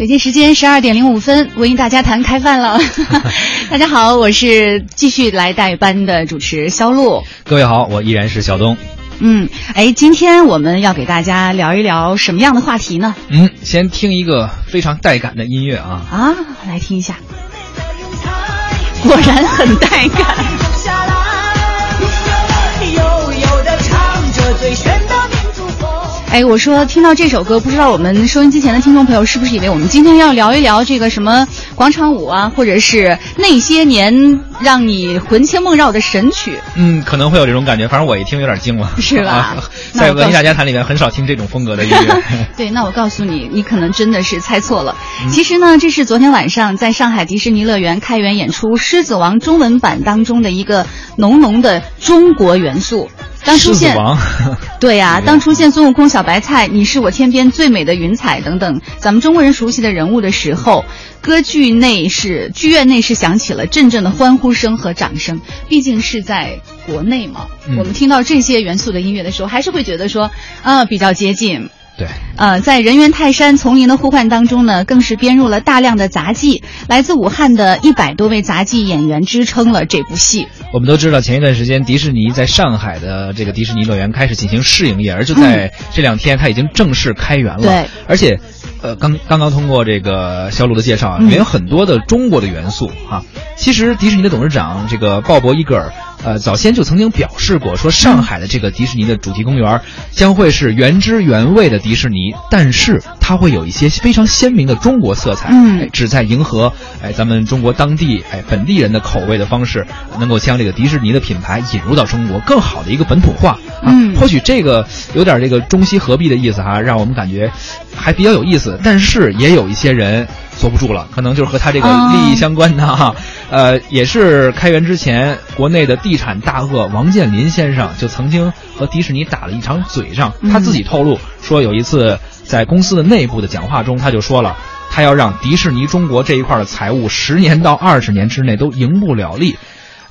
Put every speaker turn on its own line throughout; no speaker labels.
北京时间十二点零五分，文艺大家谈开饭了。大家好，我是继续来代班的主持肖璐。
各位好，我依然是小东。
嗯，哎，今天我们要给大家聊一聊什么样的话题呢？
嗯，先听一个非常带感的音乐啊
啊，来听一下，果然很带感。哎，我说听到这首歌，不知道我们收音机前的听众朋友是不是以为我们今天要聊一聊这个什么广场舞啊，或者是那些年让你魂牵梦绕的神曲？
嗯，可能会有这种感觉，反正我一听有点惊了，
是吧？
在文艺大家谈里面很少听这种风格的音乐。
对，那我告诉你，你可能真的是猜错了。其实呢，这是昨天晚上在上海迪士尼乐园开园演出《狮子王》中文版当中的一个浓浓的中国元素。当出现，对呀，当出现孙悟空、小白菜、你是我天边最美的云彩等等咱们中国人熟悉的人物的时候，歌剧内是剧院内是响起了阵阵的欢呼声和掌声。毕竟是在国内嘛，我们听到这些元素的音乐的时候，还是会觉得说，呃，比较接近。
对，
呃，在人猿泰山丛林的呼唤当中呢，更是编入了大量的杂技，来自武汉的一百多位杂技演员支撑了这部戏。
我们都知道，前一段时间迪士尼在上海的这个迪士尼乐园开始进行试营业，而就在这两天，它已经正式开园了。
对，
而且，呃，刚刚刚通过这个小鲁的介绍，里面有很多的中国的元素哈。其实迪士尼的董事长这个鲍勃伊格尔。呃，早先就曾经表示过，说上海的这个迪士尼的主题公园将会是原汁原味的迪士尼，但是它会有一些非常鲜明的中国色彩，
嗯，
旨在迎合哎咱们中国当地哎本地人的口味的方式，能够将这个迪士尼的品牌引入到中国，更好的一个本土化。
嗯，
或许这个有点这个中西合璧的意思哈，让我们感觉还比较有意思，但是也有一些人。坐不住了，可能就是和他这个利益相关的哈，呃，也是开园之前，国内的地产大鳄王健林先生就曾经和迪士尼打了一场嘴仗。他自己透露说，有一次在公司的内部的讲话中，他就说了，他要让迪士尼中国这一块的财务十年到二十年之内都赢不了利。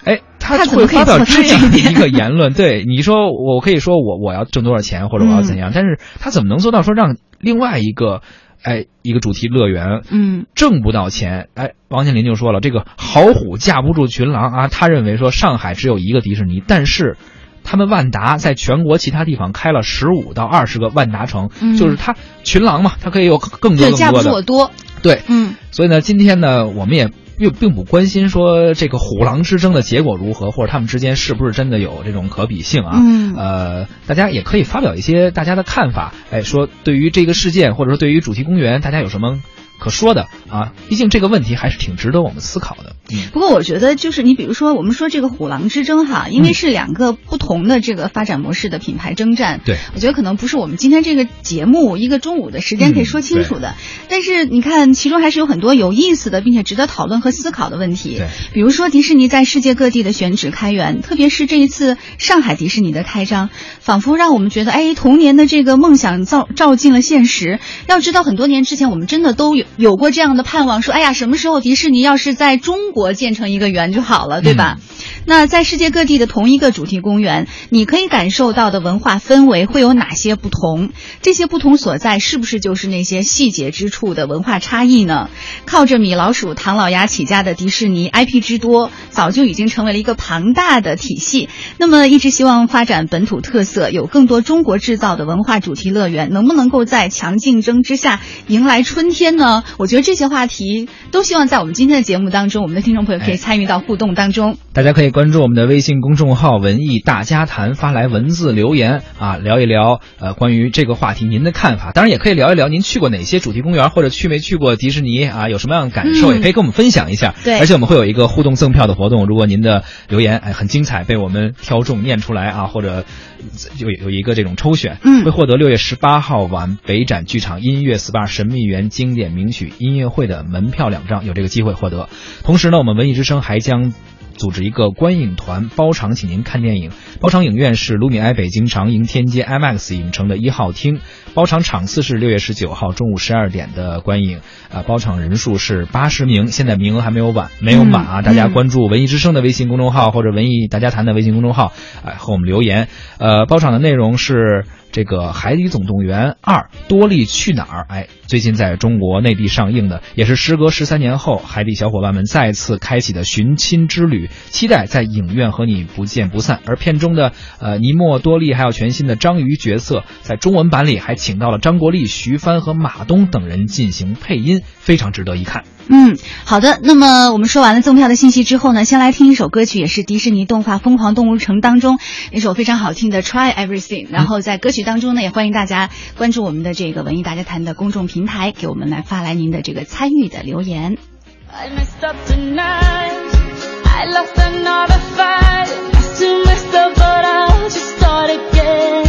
哎，他会发表这样的一个言论？对你说，我可以说我我要挣多少钱，或者我要怎样？但是他怎么能做到说让另外一个？哎，一个主题乐园，
嗯，
挣不到钱。哎，王健林就说了，这个好虎架不住群狼啊。他认为说上海只有一个迪士尼，但是他们万达在全国其他地方开了十五到二十个万达城，就是他群狼嘛，他可以有更多更多的。
架不住我多。
对，
嗯。
所以呢，今天呢，我们也。并并不关心说这个虎狼之争的结果如何，或者他们之间是不是真的有这种可比性啊？
嗯，
呃，大家也可以发表一些大家的看法，哎，说对于这个事件，或者说对于主题公园，大家有什么？可说的啊，毕竟这个问题还是挺值得我们思考的。
嗯，不过我觉得就是你比如说我们说这个虎狼之争哈，因为是两个不同的这个发展模式的品牌征战。
对，
我觉得可能不是我们今天这个节目一个中午的时间可以说清楚的。但是你看，其中还是有很多有意思的，并且值得讨论和思考的问题。
对，
比如说迪士尼在世界各地的选址开园，特别是这一次上海迪士尼的开张，仿佛让我们觉得，哎，童年的这个梦想照照进了现实。要知道，很多年之前我们真的都有有过这样的。盼望说：“哎呀，什么时候迪士尼要是在中国建成一个园就好了，对吧？”那在世界各地的同一个主题公园，你可以感受到的文化氛围会有哪些不同？这些不同所在是不是就是那些细节之处的文化差异呢？靠着米老鼠、唐老鸭起家的迪士尼 IP 之多，早就已经成为了一个庞大的体系。那么，一直希望发展本土特色、有更多中国制造的文化主题乐园，能不能够在强竞争之下迎来春天呢？我觉得这些话题都希望在我们今天的节目当中，我们的听众朋友可以参与到互动当中。
大家可以。关注我们的微信公众号“文艺大家谈”，发来文字留言啊，聊一聊呃关于这个话题您的看法。当然也可以聊一聊您去过哪些主题公园，或者去没去过迪士尼啊，有什么样的感受，也可以跟我们分享一下。
对，
而且我们会有一个互动赠票的活动，如果您的留言哎很精彩，被我们挑中念出来啊，或者有有一个这种抽选，
嗯，
会获得六月十八号晚北展剧场音乐 SPA 神秘园经典名曲音乐会的门票两张，有这个机会获得。同时呢，我们文艺之声还将。组织一个观影团包场，请您看电影。包场影院是卢米埃北京长楹天街 IMAX 影城的一号厅，包场场次是六月十九号中午十二点的观影，啊，包场人数是八十名，现在名额还没有满，没有满啊！大家关注文艺之声的微信公众号或者文艺大家谈的微信公众号，哎，和我们留言。呃，包场的内容是。这个《海底总动员二：多利去哪儿》哎，最近在中国内地上映的，也是时隔十三年后，海底小伙伴们再次开启的寻亲之旅，期待在影院和你不见不散。而片中的呃尼莫、多利还有全新的章鱼角色，在中文版里还请到了张国立、徐帆和马东等人进行配音，非常值得一看。
嗯，好的。那么我们说完了赠票的信息之后呢，先来听一首歌曲，也是迪士尼动画《疯狂动物城》当中一首非常好听的《Try Everything》。然后在歌曲当中呢，也欢迎大家关注我们的这个文艺大家谈的公众平台，给我们来发来您的这个参与的留言。I
lost another fight. I messed up, but I'll just start again.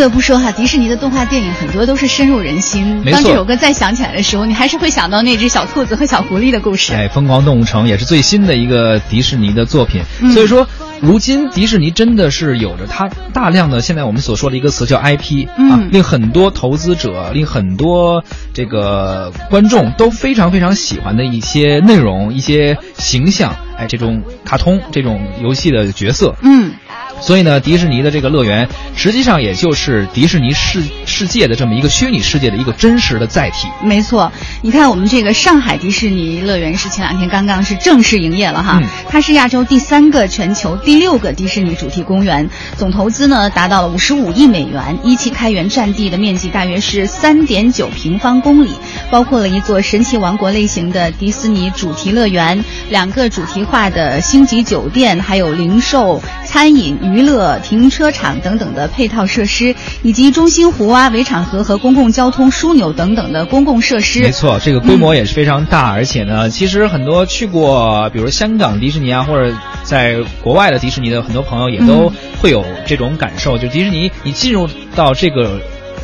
得不说哈，迪士尼的动画电影很多都是深入人心。当这首歌再响起来的时候，你还是会想到那只小兔子和小狐狸的故事。
哎，疯狂动物城也是最新的一个迪士尼的作品。所以说，如今迪士尼真的是有着它大量的现在我们所说的一个词叫 IP 啊，令很多投资者、令很多这个观众都非常非常喜欢的一些内容、一些形象。哎，这种卡通、这种游戏的角色。
嗯。
所以呢，迪士尼的这个乐园实际上也就是迪士尼世世界的这么一个虚拟世界的一个真实的载体。
没错，你看我们这个上海迪士尼乐园是前两天刚刚是正式营业了哈，它是亚洲第三个、全球第六个迪士尼主题公园，总投资呢达到了五十五亿美元，一期开园占地的面积大约是三点九平方公里，包括了一座神奇王国类型的迪士尼主题乐园，两个主题化的星级酒店，还有零售、餐饮。娱乐、停车场等等的配套设施，以及中心湖啊、围场河和公共交通枢纽等等的公共设施。
没错，这个规模也是非常大，而且呢，其实很多去过，比如香港迪士尼啊，或者在国外的迪士尼的很多朋友也都会有这种感受，就迪士尼，你进入到这个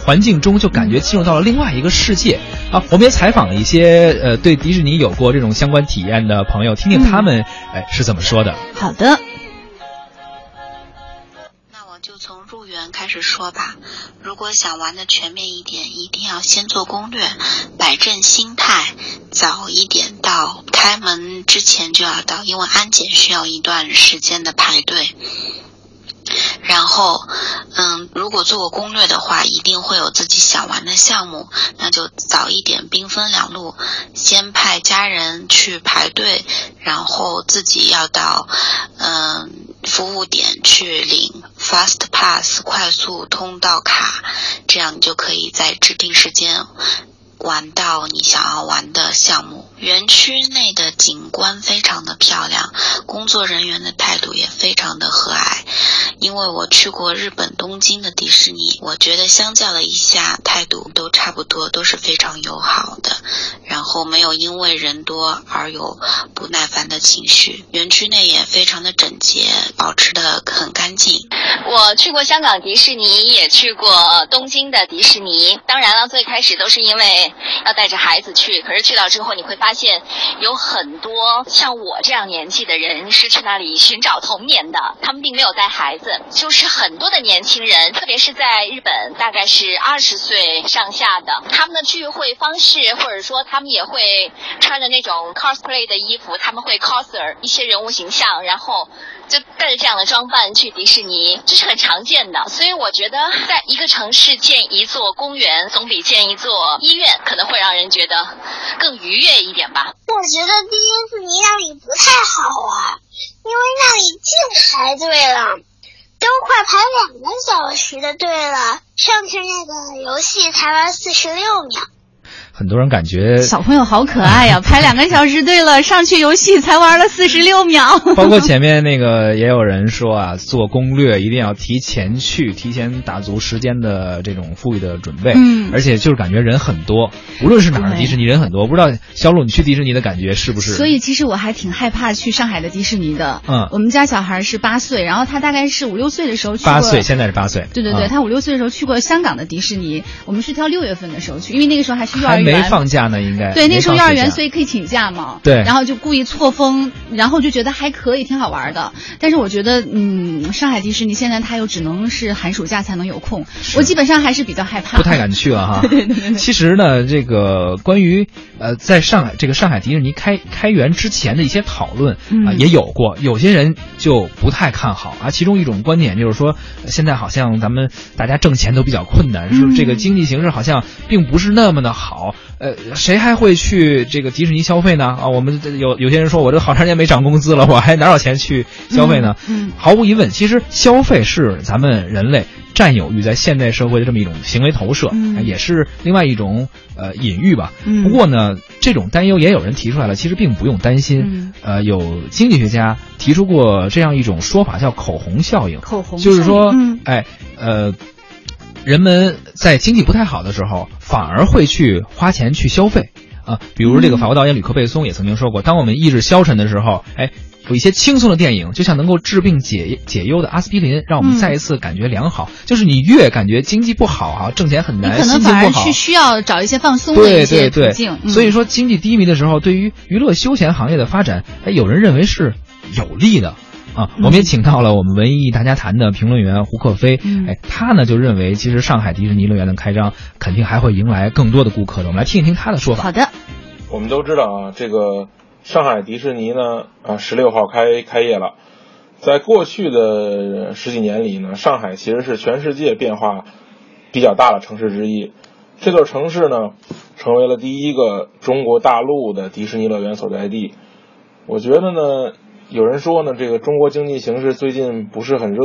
环境中，就感觉进入到了另外一个世界啊。我们也采访了一些呃对迪士尼有过这种相关体验的朋友，听听他们哎是怎么说的。
好的。
就从入园开始说吧，如果想玩的全面一点，一定要先做攻略，摆正心态，早一点到，开门之前就要到，因为安检需要一段时间的排队。然后，嗯，如果做过攻略的话，一定会有自己想玩的项目，那就早一点兵分两路，先派家人去排队，然后自己要到，嗯，服务点去领 Fast Pass 快速通道卡，这样你就可以在指定时间。玩到你想要玩的项目，园区内的景观非常的漂亮，工作人员的态度也非常的和蔼。因为我去过日本东京的迪士尼，我觉得相较了一下，态度都差不多，都是非常友好的。然后没有因为人多而有不耐烦的情绪。园区内也非常的整洁，保持的很干净。
我去过香港迪士尼，也去过东京的迪士尼。当然了，最开始都是因为要带着孩子去，可是去到之后，你会发现有很多像我这样年纪的人是去那里寻找童年的，他们并没有带孩子，就是很多的年轻人，特别是在日本，大概是二十岁上下的，他们的聚会方式，或者说他们也会穿着那种 cosplay 的衣服，他们会 coser 一些人物形象，然后。就带着这样的装扮去迪士尼，这是很常见的。所以我觉得，在一个城市建一座公园，总比建一座医院可能会让人觉得更愉悦一点吧。
我觉得第一次你那里不太好玩，因为那里净排队了，都快排两个小时的队了。上次那个游戏才玩四十六秒。
很多人感觉
小朋友好可爱呀，排两个小时队了，上去游戏才玩了四十六秒。
包括前面那个也有人说啊，做攻略一定要提前去，提前打足时间的这种富裕的准备。
嗯，
而且就是感觉人很多，无论是哪儿的迪士尼人很多。不知道小鲁，你去迪士尼的感觉是不是？
所以其实我还挺害怕去上海的迪士尼的。
嗯，
我们家小孩是八岁，然后他大概是五六岁的时候去
过。八岁，现在是八岁。
对对对，他五六岁的时候去过香港的迪士尼。我们是挑六月份的时候去，因为那个时候还是幼儿
没放假呢。应该
对，那时候幼儿园，所以可以请假嘛。
对，
然后就故意错峰，然后就觉得还可以，挺好玩的。但是我觉得，嗯，上海迪士尼现在它又只能是寒暑假才能有空，我基本上还是比较害怕，
不太敢去了哈。
对对对。
其实呢，这个关于呃，在上海这个上海迪士尼开开园之前的一些讨论啊，也有过，有些人就不太看好啊。其中一种观点就是说，现在好像咱们大家挣钱都比较困难，是这个经济形势好像并不是那么的好。呃，谁还会去这个迪士尼消费呢？啊，我们有有些人说，我这好长时间没涨工资了，我还哪有钱去消费呢？
嗯，
毫无疑问，其实消费是咱们人类占有欲在现代社会的这么一种行为投射，也是另外一种呃隐喻吧。不过呢，这种担忧也有人提出来了，其实并不用担心。呃，有经济学家提出过这样一种说法，叫口红效应。
口红
就是说，哎，呃。人们在经济不太好的时候，反而会去花钱去消费啊。比如这个法国导演吕克·贝松也曾经说过，当我们意志消沉的时候，哎，有一些轻松的电影，就像能够治病解解忧的阿司匹林，让我们再一次感觉良好。就是你越感觉经济不好啊，挣钱很难，
心情
不好，
去需要找一些放松的
一些途
径。
所以说，经济低迷的时候，对于娱乐休闲行业的发展，哎，有人认为是有利的。啊，我们也请到了我们文艺大家谈的评论员胡克飞，哎，他呢就认为，其实上海迪士尼乐园的开张肯定还会迎来更多的顾客的。我们来听一听他的说法。
好的，
我们都知道啊，这个上海迪士尼呢，啊，十六号开开业了。在过去的十几年里呢，上海其实是全世界变化比较大的城市之一。这座城市呢，成为了第一个中国大陆的迪士尼乐园所在地。我觉得呢。有人说呢，这个中国经济形势最近不是很热，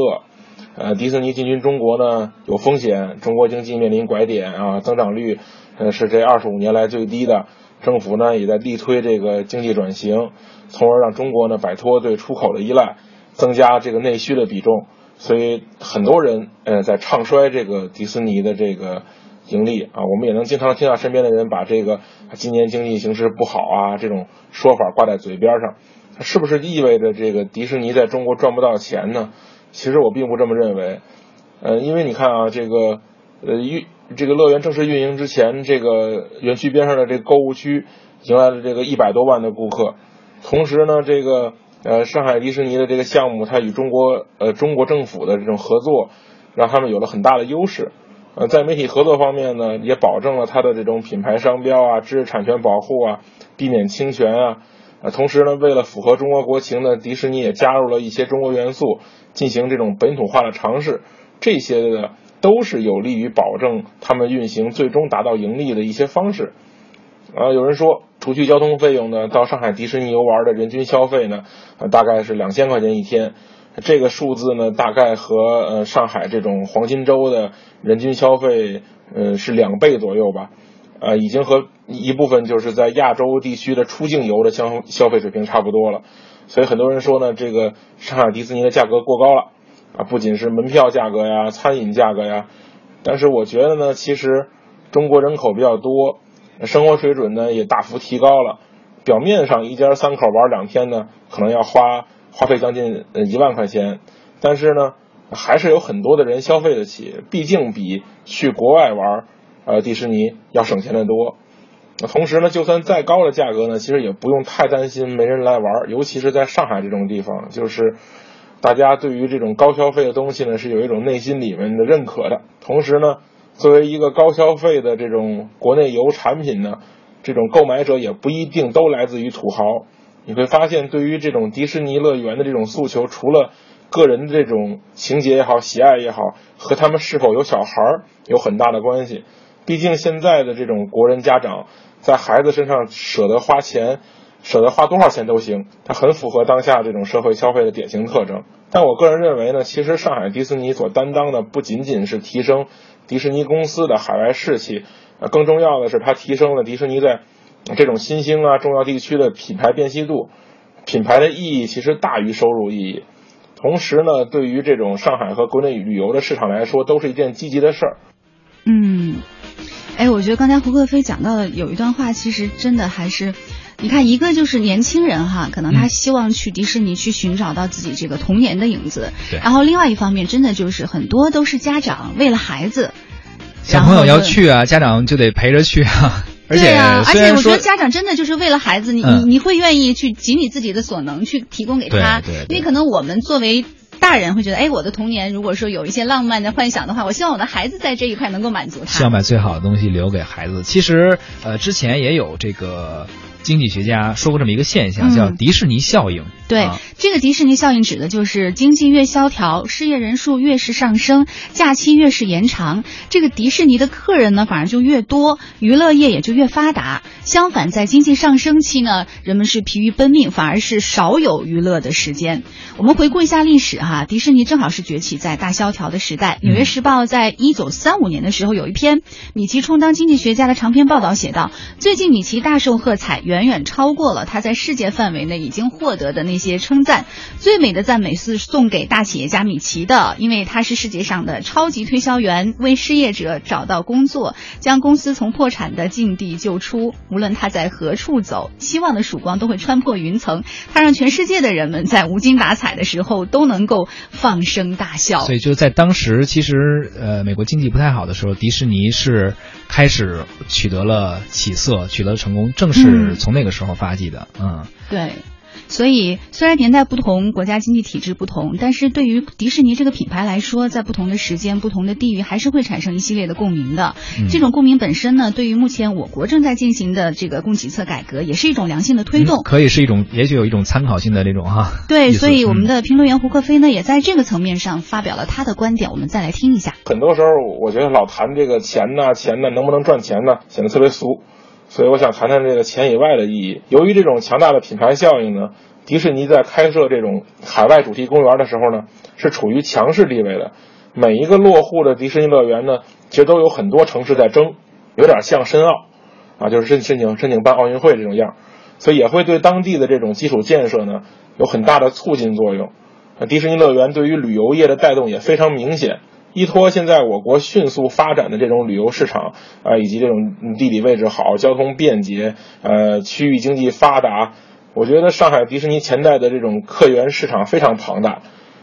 呃，迪士尼进军中国呢有风险，中国经济面临拐点啊，增长率呃是这二十五年来最低的，政府呢也在力推这个经济转型，从而让中国呢摆脱对出口的依赖，增加这个内需的比重，所以很多人呃在唱衰这个迪士尼的这个盈利啊，我们也能经常听到身边的人把这个今年经济形势不好啊这种说法挂在嘴边上。是不是意味着这个迪士尼在中国赚不到钱呢？其实我并不这么认为，呃，因为你看啊，这个呃运这个乐园正式运营之前，这个园区边上的这个购物区迎来了这个一百多万的顾客，同时呢，这个呃上海迪士尼的这个项目，它与中国呃中国政府的这种合作，让他们有了很大的优势，呃，在媒体合作方面呢，也保证了它的这种品牌商标啊、知识产权保护啊、避免侵权啊。啊，同时呢，为了符合中国国情呢，迪士尼也加入了一些中国元素，进行这种本土化的尝试。这些呢，都是有利于保证他们运行最终达到盈利的一些方式。啊，有人说，除去交通费用呢，到上海迪士尼游玩的人均消费呢，大概是两千块钱一天。这个数字呢，大概和呃上海这种黄金周的人均消费，呃是两倍左右吧。呃，已经和一部分就是在亚洲地区的出境游的消消费水平差不多了，所以很多人说呢，这个上海迪士尼的价格过高了，啊，不仅是门票价格呀、餐饮价格呀，但是我觉得呢，其实中国人口比较多，生活水准呢也大幅提高了，表面上一家三口玩两天呢，可能要花花费将近一万块钱，但是呢，还是有很多的人消费得起，毕竟比去国外玩，呃，迪士尼要省钱的多。同时呢，就算再高的价格呢，其实也不用太担心没人来玩儿，尤其是在上海这种地方，就是大家对于这种高消费的东西呢，是有一种内心里面的认可的。同时呢，作为一个高消费的这种国内游产品呢，这种购买者也不一定都来自于土豪。你会发现，对于这种迪士尼乐园的这种诉求，除了个人的这种情节也好、喜爱也好，和他们是否有小孩儿有很大的关系。毕竟现在的这种国人家长。在孩子身上舍得花钱，舍得花多少钱都行，它很符合当下这种社会消费的典型特征。但我个人认为呢，其实上海迪士尼所担当的不仅仅是提升迪士尼公司的海外士气，呃，更重要的是它提升了迪士尼在这种新兴啊重要地区的品牌辨析度。品牌的意义其实大于收入意义。同时呢，对于这种上海和国内旅游的市场来说，都是一件积极的事儿。
嗯。哎，我觉得刚才胡克飞讲到的有一段话，其实真的还是，你看，一个就是年轻人哈，可能他希望去迪士尼去寻找到自己这个童年的影子，然后另外一方面，真的就是很多都是家长为了孩子，
小朋友要去啊，家长就得陪着去啊，而且
而且我觉得家长真的就是为了孩子，你你你会愿意去尽你自己的所能去提供给他，因为可能我们作为。大人会觉得，哎，我的童年如果说有一些浪漫的幻想的话，我希望我的孩子在这一块能够满足他。
希望把最好的东西留给孩子。其实，呃，之前也有这个。经济学家说过这么一个现象，叫迪士尼效应。
对，这个迪士尼效应指的就是经济越萧条，失业人数越是上升，假期越是延长，这个迪士尼的客人呢反而就越多，娱乐业也就越发达。相反，在经济上升期呢，人们是疲于奔命，反而是少有娱乐的时间。我们回顾一下历史哈，迪士尼正好是崛起在大萧条的时代。《纽约时报》在一九三五年的时候有一篇米奇充当经济学家的长篇报道，写道：最近米奇大受喝彩。远远超过了他在世界范围内已经获得的那些称赞。最美的赞美是送给大企业家米奇的，因为他是世界上的超级推销员，为失业者找到工作，将公司从破产的境地救出。无论他在何处走，希望的曙光都会穿破云层。他让全世界的人们在无精打采的时候都能够放声大笑。
所以就在当时，其实呃，美国经济不太好的时候，迪士尼是开始取得了起色，取得了成功，正是。从那个时候发迹的，嗯，
对，所以虽然年代不同，国家经济体制不同，但是对于迪士尼这个品牌来说，在不同的时间、不同的地域，还是会产生一系列的共鸣的。这种共鸣本身呢，对于目前我国正在进行的这个供给侧改革，也是一种良性的推动，
可以是一种，也许有一种参考性的这种哈。
对，所以我们的评论员胡克飞呢，也在这个层面上发表了他的观点，我们再来听一下。
很多时候，我觉得老谈这个钱呢，钱呢，能不能赚钱呢，显得特别俗。所以我想谈谈这个钱以外的意义。由于这种强大的品牌效应呢，迪士尼在开设这种海外主题公园的时候呢，是处于强势地位的。每一个落户的迪士尼乐园呢，其实都有很多城市在争，有点像申奥，啊，就是申申请申请办奥运会这种样，所以也会对当地的这种基础建设呢有很大的促进作用。迪士尼乐园对于旅游业的带动也非常明显。依托现在我国迅速发展的这种旅游市场啊，以及这种地理位置好、交通便捷、呃区域经济发达，我觉得上海迪士尼前代的这种客源市场非常庞大。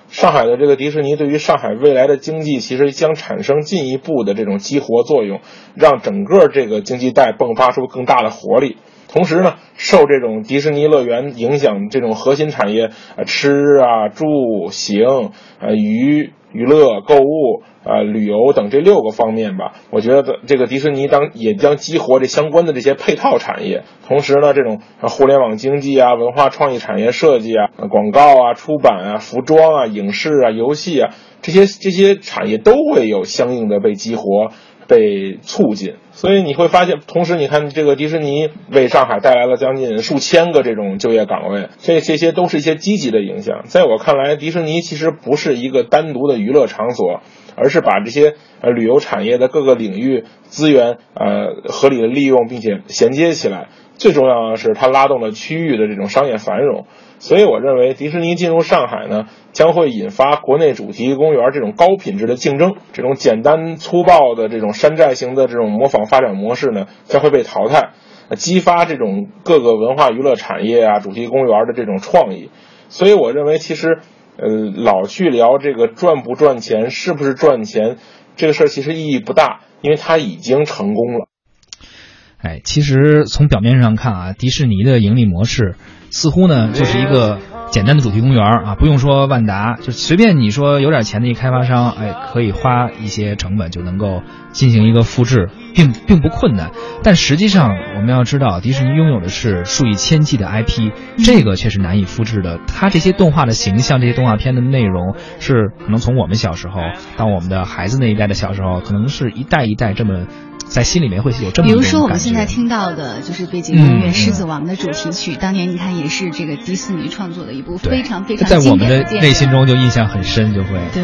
上海的这个迪士尼对于上海未来的经济其实将产生进一步的这种激活作用，让整个这个经济带迸发出更大的活力。同时呢，受这种迪士尼乐园影响，这种核心产业啊，吃啊、住、行、呃、娱。娱乐、购物、啊旅游等这六个方面吧，我觉得这个迪士尼当也将激活这相关的这些配套产业。同时呢，这种互联网经济啊、文化创意产业设计啊、广告啊、出版啊、服装啊、影视啊、游戏啊这些这些产业都会有相应的被激活。被促进，所以你会发现，同时你看这个迪士尼为上海带来了将近数千个这种就业岗位，这这些都是一些积极的影响。在我看来，迪士尼其实不是一个单独的娱乐场所，而是把这些呃旅游产业的各个领域资源呃合理的利用，并且衔接起来。最重要的是，它拉动了区域的这种商业繁荣。所以我认为，迪士尼进入上海呢，将会引发国内主题公园这种高品质的竞争。这种简单粗暴的这种山寨型的这种模仿发展模式呢，将会被淘汰，激发这种各个文化娱乐产业啊、主题公园的这种创意。所以我认为，其实呃，老去聊这个赚不赚钱，是不是赚钱，这个事儿其实意义不大，因为它已经成功了。
哎，其实从表面上看啊，迪士尼的盈利模式似乎呢就是一个简单的主题公园啊，不用说万达，就随便你说有点钱的一开发商，哎，可以花一些成本就能够进行一个复制，并并不困难。但实际上我们要知道，迪士尼拥有的是数以千计的 IP，这个却是难以复制的。它这些动画的形象，这些动画片的内容，是可能从我们小时候到我们的孩子那一代的小时候，可能是一代一代这么。在心里面会有这么
比如说我们现在听到的就是背景音乐《狮子王》的主题曲，当年你看也是这个迪士尼创作的一部非常非常
在我们的内心中就印象很深，就会。
对。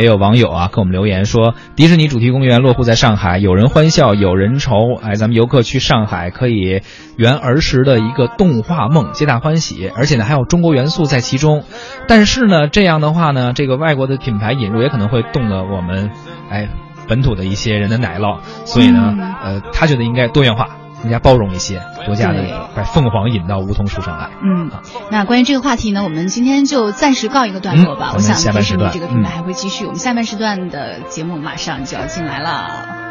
也有网友啊给我们留言说，迪士尼主题公园落户在上海，有人欢笑，有人愁。哎，咱们游客去上海可以圆儿时的一个动画梦，皆大欢喜。而且呢，还有中国元素在其中。但是呢，这样的话呢，这个外国的品牌引入也可能会动了我们，哎，本土的一些人的奶酪。所以呢，呃，他觉得应该多元化。更加包容一些，国家的把凤凰引到梧桐树上来。
嗯，那关于这个话题呢，我们今天就暂时告一个段落吧。我想下半时段这个品牌还会继续。我们下半时段的节目马上就要进来了。